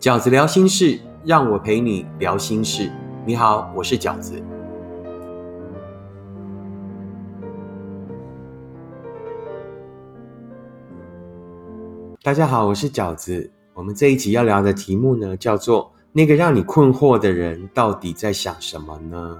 饺子聊心事，让我陪你聊心事。你好，我是饺子。大家好，我是饺子。我们这一集要聊的题目呢，叫做“那个让你困惑的人到底在想什么呢？”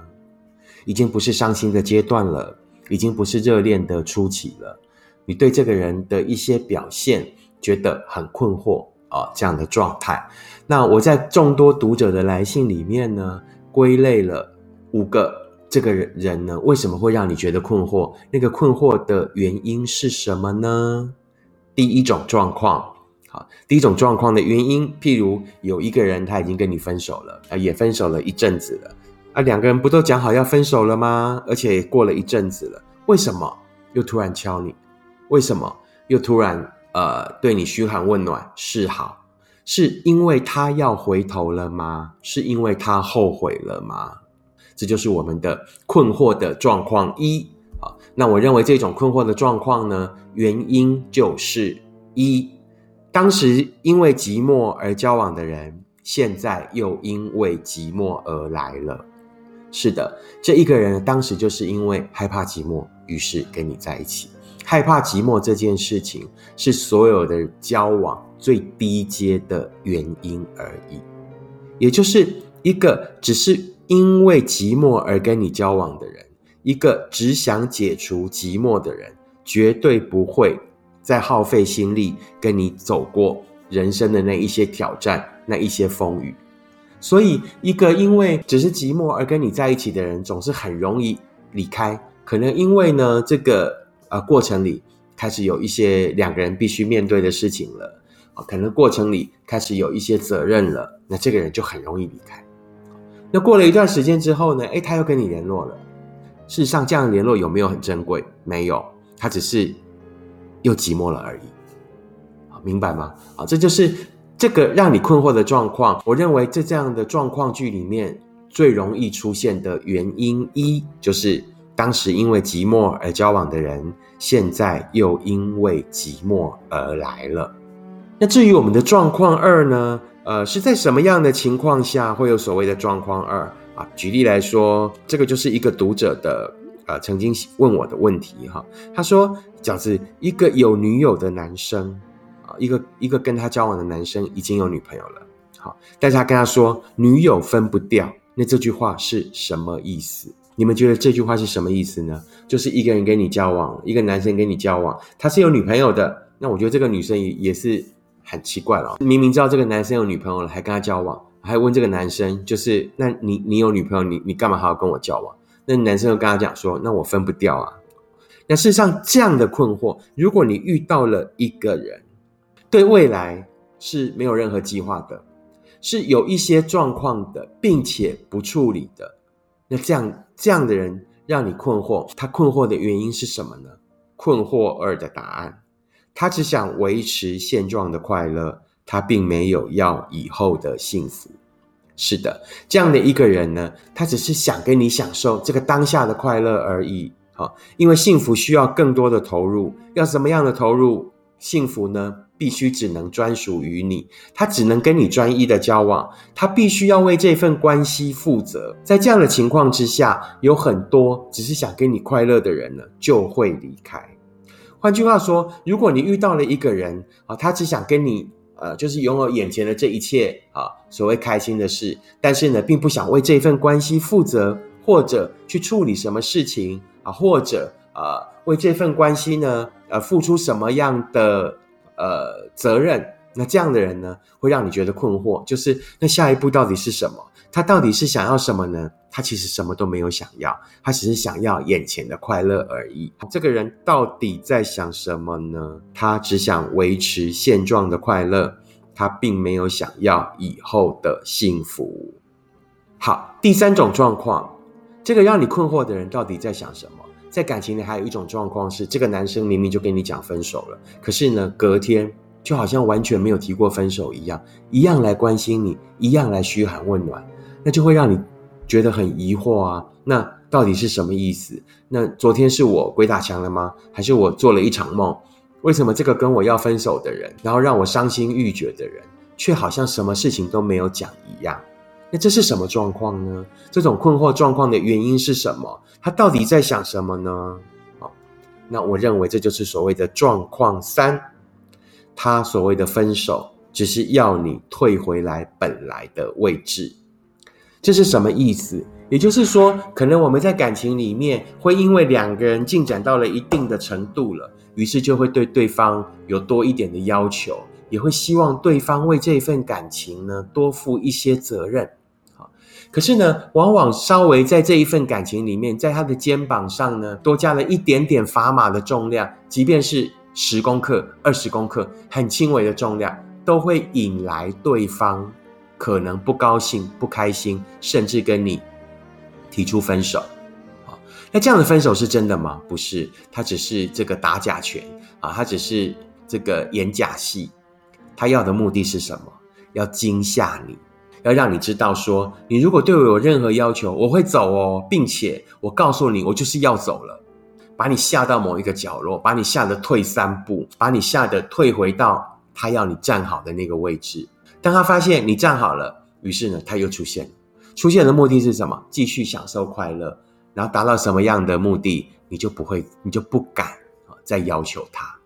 已经不是伤心的阶段了，已经不是热恋的初期了。你对这个人的一些表现觉得很困惑啊，这样的状态。那我在众多读者的来信里面呢，归类了五个这个人呢，为什么会让你觉得困惑？那个困惑的原因是什么呢？第一种状况，好，第一种状况的原因，譬如有一个人他已经跟你分手了，啊，也分手了一阵子了，啊，两个人不都讲好要分手了吗？而且过了一阵子了，为什么又突然敲你？为什么又突然呃对你嘘寒问暖示好？是因为他要回头了吗？是因为他后悔了吗？这就是我们的困惑的状况一啊。那我认为这种困惑的状况呢，原因就是一，当时因为寂寞而交往的人，现在又因为寂寞而来了。是的，这一个人当时就是因为害怕寂寞，于是跟你在一起。害怕寂寞这件事情是所有的交往最低阶的原因而已，也就是一个只是因为寂寞而跟你交往的人，一个只想解除寂寞的人，绝对不会再耗费心力跟你走过人生的那一些挑战、那一些风雨。所以，一个因为只是寂寞而跟你在一起的人，总是很容易离开。可能因为呢，这个。啊，过程里开始有一些两个人必须面对的事情了啊，可能过程里开始有一些责任了，那这个人就很容易离开。那过了一段时间之后呢？哎，他又跟你联络了。事实上，这样的联络有没有很珍贵？没有，他只是又寂寞了而已。啊，明白吗？啊，这就是这个让你困惑的状况。我认为在这样的状况剧里面，最容易出现的原因一就是。当时因为寂寞而交往的人，现在又因为寂寞而来了。那至于我们的状况二呢？呃，是在什么样的情况下会有所谓的状况二啊？举例来说，这个就是一个读者的呃曾经问我的问题哈。他说：“饺子，一个有女友的男生啊，一个一个跟他交往的男生已经有女朋友了，好，但是他跟他说女友分不掉，那这句话是什么意思？”你们觉得这句话是什么意思呢？就是一个人跟你交往，一个男生跟你交往，他是有女朋友的。那我觉得这个女生也也是很奇怪了。明明知道这个男生有女朋友了，还跟他交往，还问这个男生，就是那你你有女朋友，你你干嘛还要跟我交往？那男生又跟他讲说，那我分不掉啊。那事实上这样的困惑，如果你遇到了一个人，对未来是没有任何计划的，是有一些状况的，并且不处理的。那这样这样的人让你困惑，他困惑的原因是什么呢？困惑二的答案，他只想维持现状的快乐，他并没有要以后的幸福。是的，这样的一个人呢，他只是想跟你享受这个当下的快乐而已。好，因为幸福需要更多的投入，要什么样的投入？幸福呢？必须只能专属于你，他只能跟你专一的交往，他必须要为这份关系负责。在这样的情况之下，有很多只是想跟你快乐的人呢，就会离开。换句话说，如果你遇到了一个人啊，他只想跟你呃，就是拥有眼前的这一切啊，所谓开心的事，但是呢，并不想为这份关系负责，或者去处理什么事情啊，或者呃，为这份关系呢，呃，付出什么样的。呃，责任，那这样的人呢，会让你觉得困惑，就是那下一步到底是什么？他到底是想要什么呢？他其实什么都没有想要，他只是想要眼前的快乐而已。这个人到底在想什么呢？他只想维持现状的快乐，他并没有想要以后的幸福。好，第三种状况，这个让你困惑的人到底在想什么？在感情里还有一种状况是，这个男生明明就跟你讲分手了，可是呢，隔天就好像完全没有提过分手一样，一样来关心你，一样来嘘寒问暖，那就会让你觉得很疑惑啊。那到底是什么意思？那昨天是我鬼打墙了吗？还是我做了一场梦？为什么这个跟我要分手的人，然后让我伤心欲绝的人，却好像什么事情都没有讲一样。那这是什么状况呢？这种困惑状况的原因是什么？他到底在想什么呢？好，那我认为这就是所谓的状况三。他所谓的分手，只是要你退回来本来的位置。这是什么意思？也就是说，可能我们在感情里面会因为两个人进展到了一定的程度了，于是就会对对方有多一点的要求，也会希望对方为这份感情呢多负一些责任。可是呢，往往稍微在这一份感情里面，在他的肩膀上呢，多加了一点点砝码的重量，即便是十公克、二十公克，很轻微的重量，都会引来对方可能不高兴、不开心，甚至跟你提出分手。啊，那这样的分手是真的吗？不是，他只是这个打假拳啊，他只是这个演假戏，他要的目的是什么？要惊吓你。要让你知道，说你如果对我有任何要求，我会走哦，并且我告诉你，我就是要走了，把你吓到某一个角落，把你吓得退三步，把你吓得退回到他要你站好的那个位置。当他发现你站好了，于是呢，他又出现，出现的目的是什么？继续享受快乐，然后达到什么样的目的，你就不会，你就不敢，再要求他。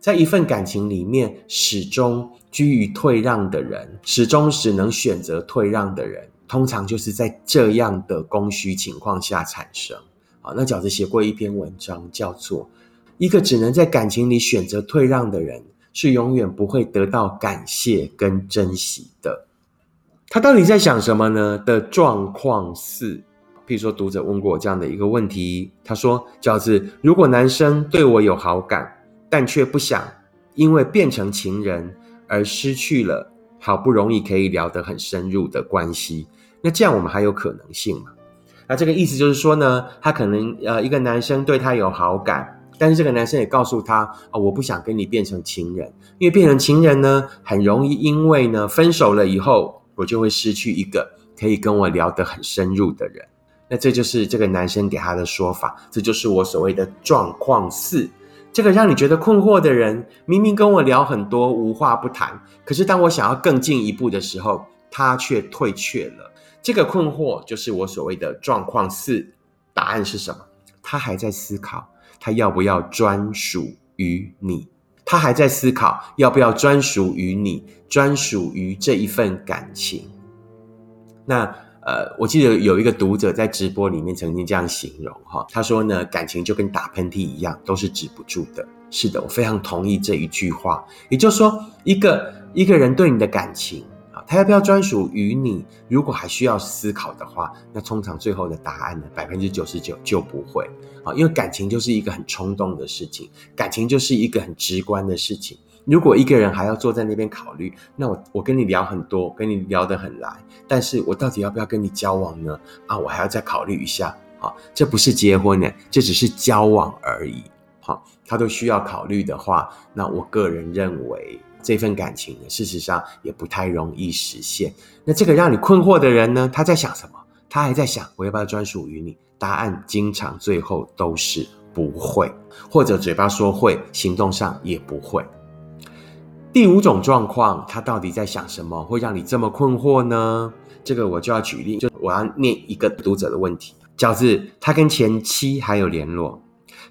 在一份感情里面，始终居于退让的人，始终只能选择退让的人，通常就是在这样的供需情况下产生。啊，那饺子写过一篇文章，叫做《一个只能在感情里选择退让的人，是永远不会得到感谢跟珍惜的》。他到底在想什么呢？的状况是，譬如说，读者问过我这样的一个问题，他说：“饺子，如果男生对我有好感。”但却不想因为变成情人而失去了好不容易可以聊得很深入的关系，那这样我们还有可能性吗？那这个意思就是说呢，他可能呃一个男生对他有好感，但是这个男生也告诉他啊，我不想跟你变成情人，因为变成情人呢，很容易因为呢分手了以后，我就会失去一个可以跟我聊得很深入的人。那这就是这个男生给他的说法，这就是我所谓的状况四。这个让你觉得困惑的人，明明跟我聊很多，无话不谈，可是当我想要更进一步的时候，他却退却了。这个困惑就是我所谓的状况四。答案是什么？他还在思考，他要不要专属于你？他还在思考，要不要专属于你，专属于这一份感情？那。呃，我记得有一个读者在直播里面曾经这样形容哈，他说呢，感情就跟打喷嚏一样，都是止不住的。是的，我非常同意这一句话。也就是说，一个一个人对你的感情啊，他要不要专属于你？如果还需要思考的话，那通常最后的答案呢，百分之九十九就不会啊，因为感情就是一个很冲动的事情，感情就是一个很直观的事情。如果一个人还要坐在那边考虑，那我我跟你聊很多，跟你聊得很来，但是我到底要不要跟你交往呢？啊，我还要再考虑一下。好，这不是结婚呢，这只是交往而已。好，他都需要考虑的话，那我个人认为这份感情呢，事实上也不太容易实现。那这个让你困惑的人呢，他在想什么？他还在想我要不要专属于你？答案经常最后都是不会，或者嘴巴说会，行动上也不会。第五种状况，他到底在想什么，会让你这么困惑呢？这个我就要举例，就我要念一个读者的问题：饺子，他跟前妻还有联络，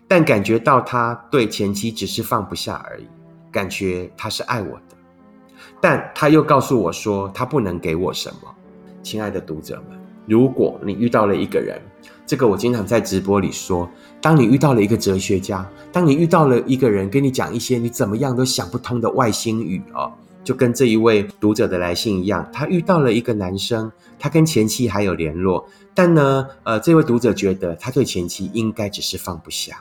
但感觉到他对前妻只是放不下而已，感觉他是爱我的，但他又告诉我说他不能给我什么。亲爱的读者们，如果你遇到了一个人，这个我经常在直播里说。当你遇到了一个哲学家，当你遇到了一个人跟你讲一些你怎么样都想不通的外星语哦，就跟这一位读者的来信一样，他遇到了一个男生，他跟前妻还有联络，但呢，呃，这位读者觉得他对前妻应该只是放不下，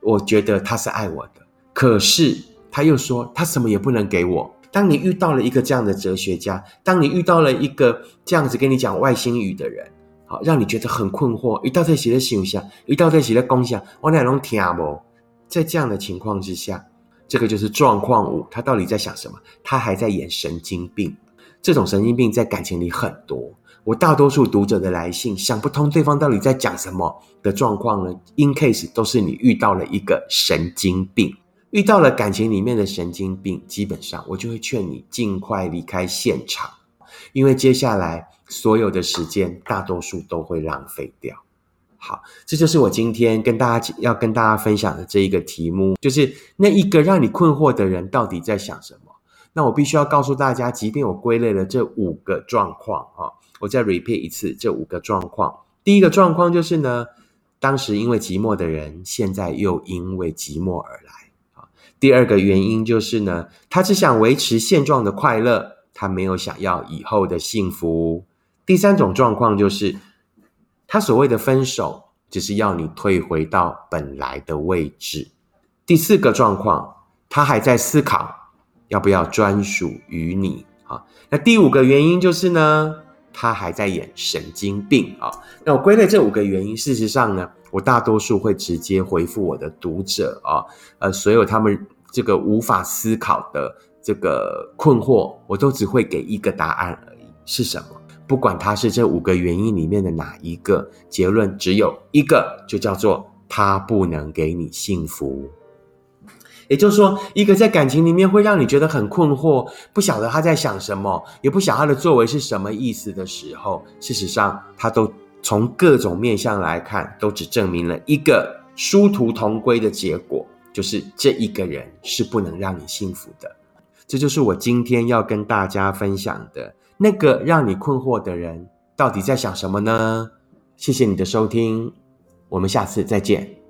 我觉得他是爱我的，可是他又说他什么也不能给我。当你遇到了一个这样的哲学家，当你遇到了一个这样子跟你讲外星语的人。好让你觉得很困惑，一到这写的形象，一到这写的功效，我哪能听不？在这样的情况之下，这个就是状况五，他到底在想什么？他还在演神经病。这种神经病在感情里很多。我大多数读者的来信，想不通对方到底在讲什么的状况呢？In case 都是你遇到了一个神经病。遇到了感情里面的神经病，基本上我就会劝你尽快离开现场，因为接下来所有的时间大多数都会浪费掉。好，这就是我今天跟大家要跟大家分享的这一个题目，就是那一个让你困惑的人到底在想什么？那我必须要告诉大家，即便我归类了这五个状况啊，我再 repeat 一次这五个状况。第一个状况就是呢，当时因为寂寞的人，现在又因为寂寞而来。第二个原因就是呢，他只想维持现状的快乐，他没有想要以后的幸福。第三种状况就是。他所谓的分手，只是要你退回到本来的位置。第四个状况，他还在思考要不要专属于你啊。那第五个原因就是呢，他还在演神经病啊。那我归类这五个原因，事实上呢，我大多数会直接回复我的读者啊，呃，所有他们这个无法思考的这个困惑，我都只会给一个答案而已，是什么？不管他是这五个原因里面的哪一个，结论只有一个，就叫做他不能给你幸福。也就是说，一个在感情里面会让你觉得很困惑，不晓得他在想什么，也不晓得他的作为是什么意思的时候，事实上，他都从各种面相来看，都只证明了一个殊途同归的结果，就是这一个人是不能让你幸福的。这就是我今天要跟大家分享的。那个让你困惑的人到底在想什么呢？谢谢你的收听，我们下次再见。